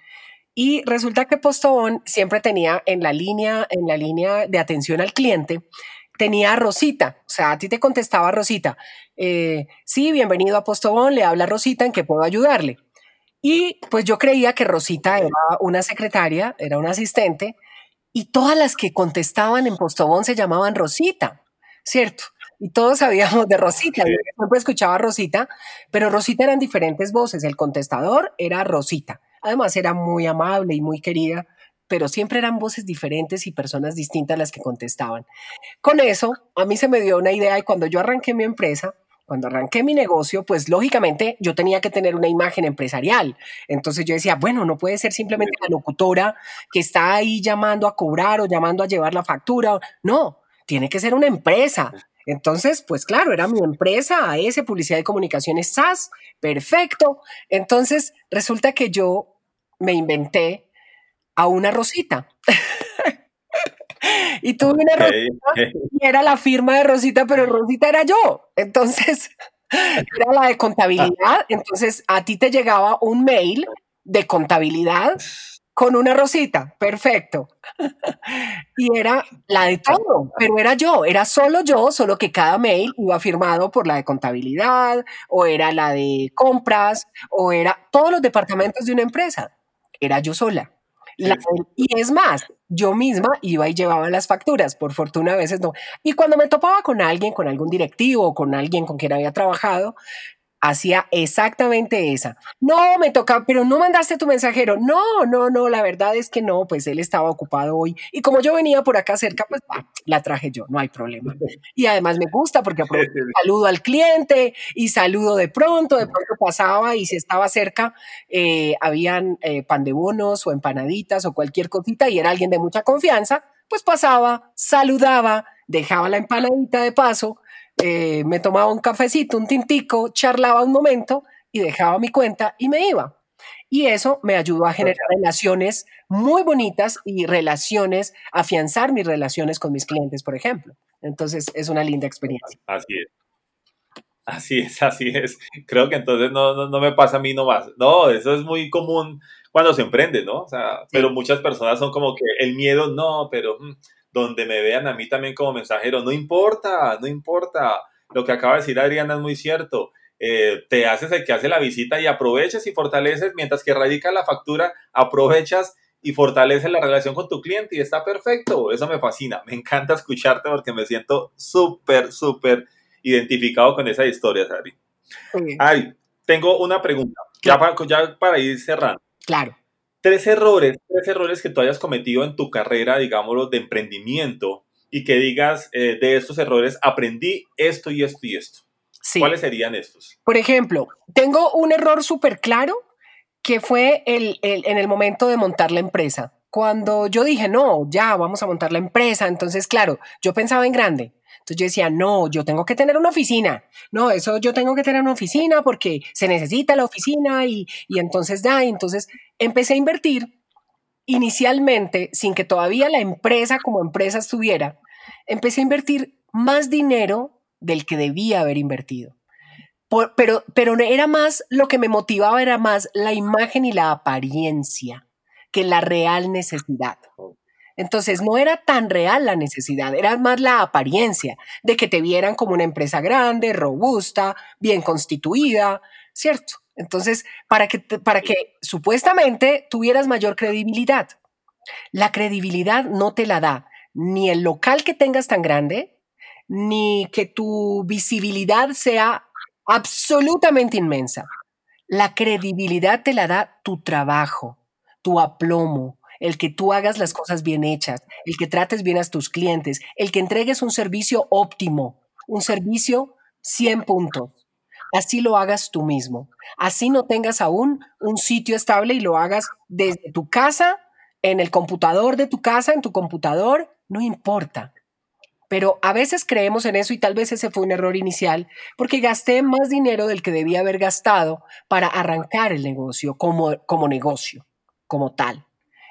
Y resulta que Postobón siempre tenía en la línea, en la línea de atención al cliente, tenía a Rosita, o sea, a ti te contestaba Rosita, eh, sí, bienvenido a Postobón, le habla Rosita, ¿en qué puedo ayudarle? Y pues yo creía que Rosita era una secretaria, era una asistente, y todas las que contestaban en Postobón se llamaban Rosita, ¿cierto? Y todos sabíamos de Rosita, yo siempre escuchaba a Rosita, pero Rosita eran diferentes voces, el contestador era Rosita. Además era muy amable y muy querida, pero siempre eran voces diferentes y personas distintas las que contestaban. Con eso, a mí se me dio una idea y cuando yo arranqué mi empresa, cuando arranqué mi negocio, pues lógicamente yo tenía que tener una imagen empresarial. Entonces yo decía, bueno, no puede ser simplemente la locutora que está ahí llamando a cobrar o llamando a llevar la factura. No, tiene que ser una empresa. Entonces, pues claro, era mi empresa, AS, Publicidad y Comunicaciones SAS, perfecto. Entonces, resulta que yo me inventé a una Rosita. y tuve una Rosita y era la firma de Rosita, pero Rosita era yo. Entonces, era la de contabilidad. Entonces, a ti te llegaba un mail de contabilidad con una rosita, perfecto. y era la de todo, pero era yo, era solo yo, solo que cada mail iba firmado por la de contabilidad, o era la de compras, o era todos los departamentos de una empresa era yo sola. Y es más, yo misma iba y llevaba las facturas, por fortuna a veces no. Y cuando me topaba con alguien, con algún directivo o con alguien con quien había trabajado, hacía exactamente esa. No, me toca, pero no mandaste tu mensajero. No, no, no, la verdad es que no, pues él estaba ocupado hoy. Y como yo venía por acá cerca, pues la traje yo, no hay problema. Y además me gusta porque saludo al cliente y saludo de pronto, de pronto pasaba y si estaba cerca, eh, habían eh, pan de bonos o empanaditas o cualquier cosita y era alguien de mucha confianza, pues pasaba, saludaba, dejaba la empanadita de paso eh, me tomaba un cafecito, un tintico, charlaba un momento y dejaba mi cuenta y me iba. Y eso me ayudó a generar relaciones muy bonitas y relaciones, afianzar mis relaciones con mis clientes, por ejemplo. Entonces es una linda experiencia. Así es. Así es, así es. Creo que entonces no, no, me pasa a mí nomás. No, eso es muy común cuando se emprende, ¿no? O sea, pero muchas personas son como que el miedo, no, pero... Mm, donde me vean a mí también como mensajero. No importa, no importa. Lo que acaba de decir Adriana es muy cierto. Eh, te haces el que hace la visita y aprovechas y fortaleces, mientras que radica la factura, aprovechas y fortaleces la relación con tu cliente y está perfecto. Eso me fascina. Me encanta escucharte porque me siento súper, súper identificado con esa historia, Sari. Ay, tengo una pregunta, ya ya para ir cerrando. Claro tres errores, tres errores que tú hayas cometido en tu carrera, digámoslo, de emprendimiento y que digas eh, de estos errores aprendí esto y esto y esto. ¿Cuáles serían estos? Por ejemplo, tengo un error súper claro que fue el, en el momento de montar la empresa. Cuando yo dije, no, ya vamos a montar la empresa, entonces, claro, yo pensaba en grande. Entonces yo decía, no, yo tengo que tener una oficina. No, eso yo tengo que tener una oficina porque se necesita la oficina y, y entonces da. Y entonces empecé a invertir inicialmente, sin que todavía la empresa como empresa estuviera, empecé a invertir más dinero del que debía haber invertido. pero, pero era más, lo que me motivaba era más la imagen y la apariencia que la real necesidad. Entonces no era tan real la necesidad, era más la apariencia de que te vieran como una empresa grande, robusta, bien constituida, ¿cierto? Entonces, para que, para que supuestamente tuvieras mayor credibilidad. La credibilidad no te la da ni el local que tengas tan grande, ni que tu visibilidad sea absolutamente inmensa. La credibilidad te la da tu trabajo, tu aplomo, el que tú hagas las cosas bien hechas, el que trates bien a tus clientes, el que entregues un servicio óptimo, un servicio 100 puntos. Así lo hagas tú mismo. Así no tengas aún un sitio estable y lo hagas desde tu casa, en el computador de tu casa, en tu computador, no importa. Pero a veces creemos en eso y tal vez ese fue un error inicial porque gasté más dinero del que debía haber gastado para arrancar el negocio como, como negocio, como tal.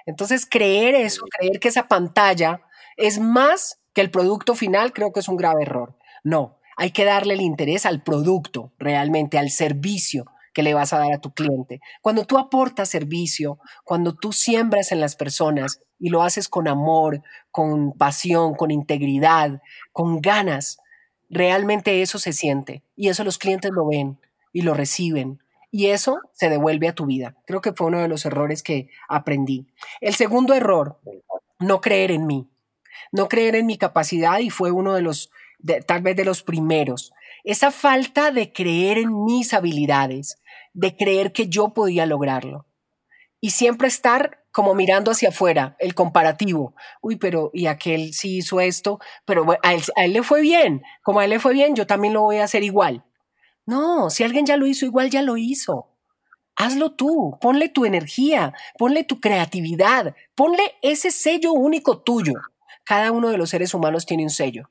Entonces, creer eso, creer que esa pantalla es más que el producto final, creo que es un grave error. No, hay que darle el interés al producto, realmente, al servicio que le vas a dar a tu cliente. Cuando tú aportas servicio, cuando tú siembras en las personas y lo haces con amor, con pasión, con integridad, con ganas, realmente eso se siente y eso los clientes lo ven y lo reciben y eso se devuelve a tu vida. Creo que fue uno de los errores que aprendí. El segundo error, no creer en mí, no creer en mi capacidad y fue uno de los, tal vez de los primeros. Esa falta de creer en mis habilidades, de creer que yo podía lograrlo. Y siempre estar como mirando hacia afuera, el comparativo. Uy, pero y aquel sí hizo esto, pero a él, a él le fue bien. Como a él le fue bien, yo también lo voy a hacer igual. No, si alguien ya lo hizo, igual ya lo hizo. Hazlo tú, ponle tu energía, ponle tu creatividad, ponle ese sello único tuyo. Cada uno de los seres humanos tiene un sello.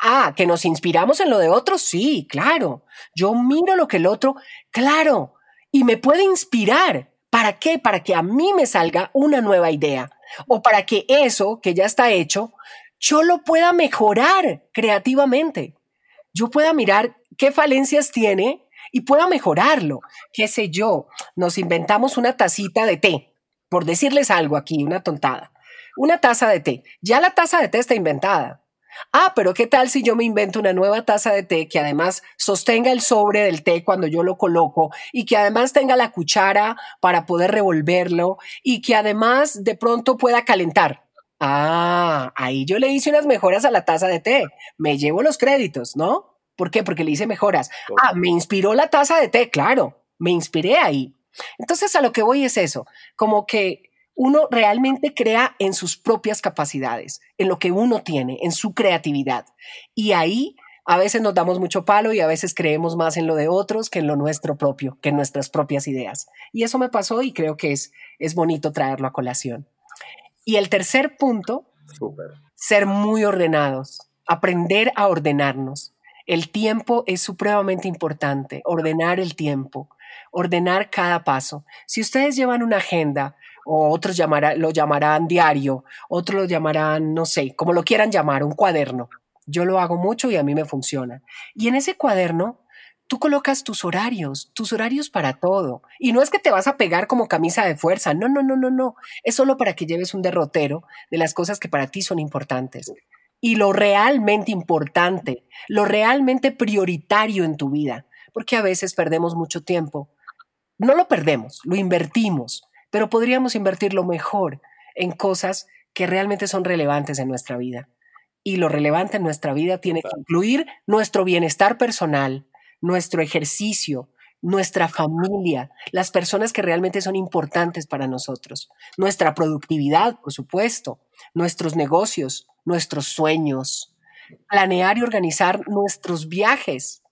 Ah, que nos inspiramos en lo de otros, sí, claro. Yo miro lo que el otro, claro, y me puede inspirar. ¿Para qué? Para que a mí me salga una nueva idea o para que eso que ya está hecho, yo lo pueda mejorar creativamente. Yo pueda mirar qué falencias tiene y pueda mejorarlo. ¿Qué sé yo? Nos inventamos una tacita de té, por decirles algo aquí, una tontada. Una taza de té. Ya la taza de té está inventada. Ah, pero ¿qué tal si yo me invento una nueva taza de té que además sostenga el sobre del té cuando yo lo coloco y que además tenga la cuchara para poder revolverlo y que además de pronto pueda calentar? Ah, ahí yo le hice unas mejoras a la taza de té. Me llevo los créditos, ¿no? ¿Por qué? Porque le hice mejoras. Ah, me inspiró la taza de té, claro, me inspiré ahí. Entonces a lo que voy es eso, como que uno realmente crea en sus propias capacidades, en lo que uno tiene, en su creatividad. Y ahí a veces nos damos mucho palo y a veces creemos más en lo de otros que en lo nuestro propio, que en nuestras propias ideas. Y eso me pasó y creo que es, es bonito traerlo a colación. Y el tercer punto, ser muy ordenados, aprender a ordenarnos. El tiempo es supremamente importante, ordenar el tiempo, ordenar cada paso. Si ustedes llevan una agenda, o otros lo llamarán diario, otros lo llamarán, no sé, como lo quieran llamar, un cuaderno. Yo lo hago mucho y a mí me funciona. Y en ese cuaderno tú colocas tus horarios, tus horarios para todo. Y no es que te vas a pegar como camisa de fuerza, no, no, no, no, no. Es solo para que lleves un derrotero de las cosas que para ti son importantes y lo realmente importante, lo realmente prioritario en tu vida, porque a veces perdemos mucho tiempo. No lo perdemos, lo invertimos, pero podríamos invertirlo mejor en cosas que realmente son relevantes en nuestra vida. Y lo relevante en nuestra vida tiene que incluir nuestro bienestar personal, nuestro ejercicio, nuestra familia, las personas que realmente son importantes para nosotros, nuestra productividad, por supuesto, nuestros negocios, nuestros sueños, planear y organizar nuestros viajes.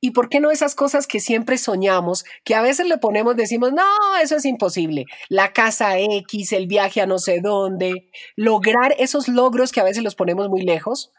¿Y por qué no esas cosas que siempre soñamos, que a veces le ponemos, decimos, no, eso es imposible, la casa X, el viaje a no sé dónde, lograr esos logros que a veces los ponemos muy lejos?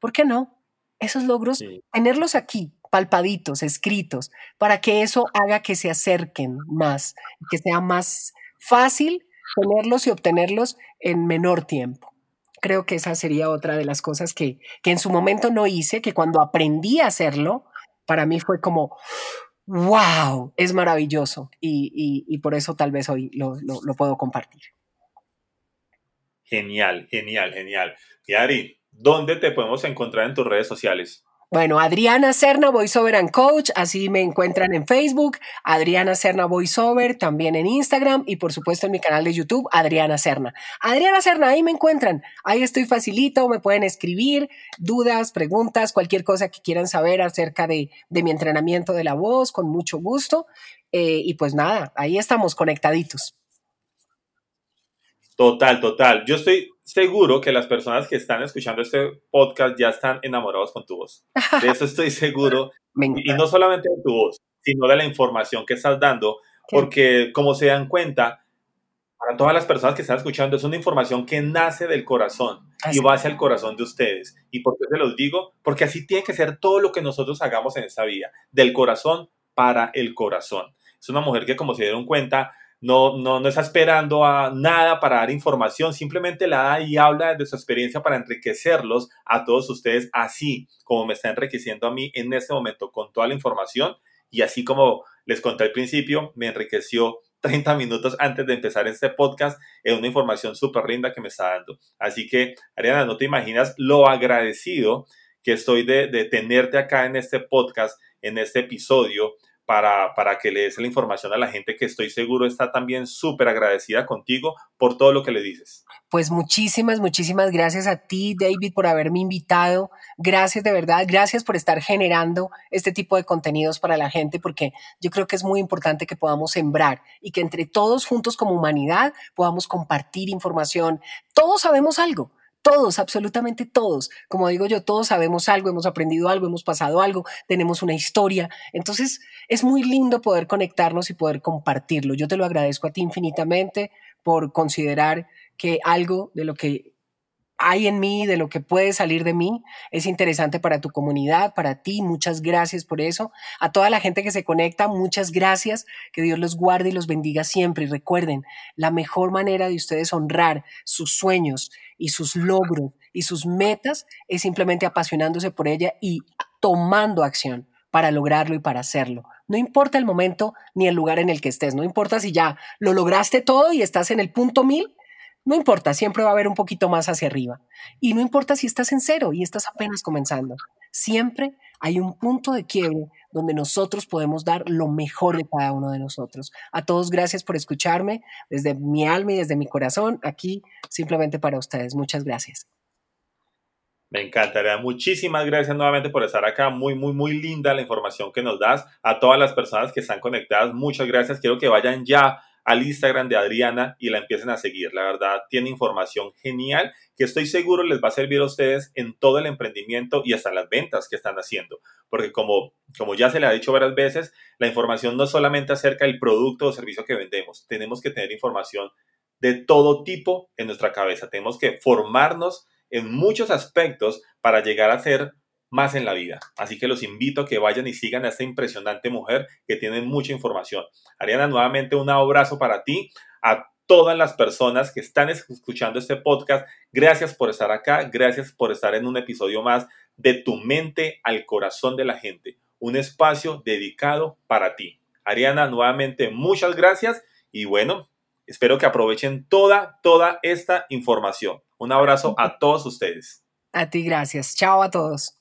¿Por qué no? Esos logros, tenerlos aquí, palpaditos, escritos, para que eso haga que se acerquen más, que sea más fácil tenerlos y obtenerlos en menor tiempo. Creo que esa sería otra de las cosas que, que en su momento no hice, que cuando aprendí a hacerlo, para mí fue como, wow, es maravilloso y, y, por eso tal vez hoy lo, lo, puedo compartir. Genial, genial, genial. Y Ari, ¿dónde te podemos encontrar en tus redes sociales? Bueno, Adriana Serna, VoiceOver and Coach, así me encuentran en Facebook, Adriana Serna VoiceOver, también en Instagram y por supuesto en mi canal de YouTube, Adriana Serna. Adriana Serna, ahí me encuentran, ahí estoy facilito, me pueden escribir dudas, preguntas, cualquier cosa que quieran saber acerca de, mi entrenamiento de la voz, con mucho gusto. Eh, y pues nada, ahí estamos conectaditos. Total, total. Yo estoy seguro que las personas que están escuchando este podcast ya están enamorados con tu voz. De eso estoy seguro. y no solamente de tu voz, sino de la información que estás dando, porque como se dan cuenta, para todas las personas que están escuchando, es una información que nace del corazón y va hacia el corazón de ustedes. ¿Y por qué se los digo? Porque así tiene que ser todo lo que nosotros hagamos en esta vida, del corazón para el corazón. Es una mujer que, como se dieron cuenta, no, no, no está esperando a nada para dar información, simplemente la da y habla de su experiencia para enriquecerlos a todos ustedes, así como me está enriqueciendo a mí en este momento con toda la información y así como les conté al principio, me enriqueció 30 minutos antes de empezar este podcast en una información súper linda que me está dando. Así que, Ariana, no te imaginas lo agradecido que estoy de, de tenerte acá en este podcast, en este episodio, para, para que le des la información a la gente que estoy seguro está también súper agradecida contigo por todo lo que le dices. Pues muchísimas, muchísimas gracias a ti, David, por haberme invitado. Gracias de verdad, gracias por estar generando este tipo de contenidos para la gente, porque yo creo que es muy importante que podamos sembrar y que entre todos juntos como humanidad podamos compartir información. Todos sabemos algo todos, absolutamente todos. Como digo yo, todos sabemos algo, hemos aprendido algo, hemos pasado algo, tenemos una historia. Entonces, es muy lindo poder conectarnos y poder compartirlo. Yo te lo agradezco a ti infinitamente por considerar que algo de lo que hay en mí, de lo que puede salir de mí, es interesante para tu comunidad, para ti. Muchas gracias por eso. A toda la gente que se conecta, muchas gracias. Que Dios los guarde y los bendiga siempre. Y recuerden, la mejor manera de ustedes honrar sus sueños y sus logros y sus metas es simplemente apasionándose por ella y tomando acción para lograrlo y para hacerlo. No importa el momento ni el lugar en el que estés, no importa si ya lo lograste todo y estás en el punto mil, no importa, siempre va a haber un poquito más hacia arriba. Y no importa si estás en cero y estás apenas comenzando, siempre hay un punto de quiebre donde nosotros podemos dar lo mejor de cada uno de nosotros. A todos gracias por escucharme desde mi alma y desde mi corazón, aquí simplemente para ustedes. Muchas gracias. Me encantaría. Muchísimas gracias nuevamente por estar acá. Muy, muy, muy linda la información que nos das. A todas las personas que están conectadas, muchas gracias. Quiero que vayan ya al Instagram de Adriana y la empiecen a seguir. La verdad, tiene información genial que estoy seguro les va a servir a ustedes en todo el emprendimiento y hasta las ventas que están haciendo. Porque como, como ya se le ha dicho varias veces, la información no solamente acerca del producto o servicio que vendemos, tenemos que tener información de todo tipo en nuestra cabeza. Tenemos que formarnos en muchos aspectos para llegar a ser más en la vida. Así que los invito a que vayan y sigan a esta impresionante mujer que tiene mucha información. Ariana, nuevamente un abrazo para ti, a todas las personas que están escuchando este podcast. Gracias por estar acá, gracias por estar en un episodio más de Tu mente al corazón de la gente, un espacio dedicado para ti. Ariana, nuevamente muchas gracias y bueno, espero que aprovechen toda, toda esta información. Un abrazo a todos ustedes. A ti, gracias. Chao a todos.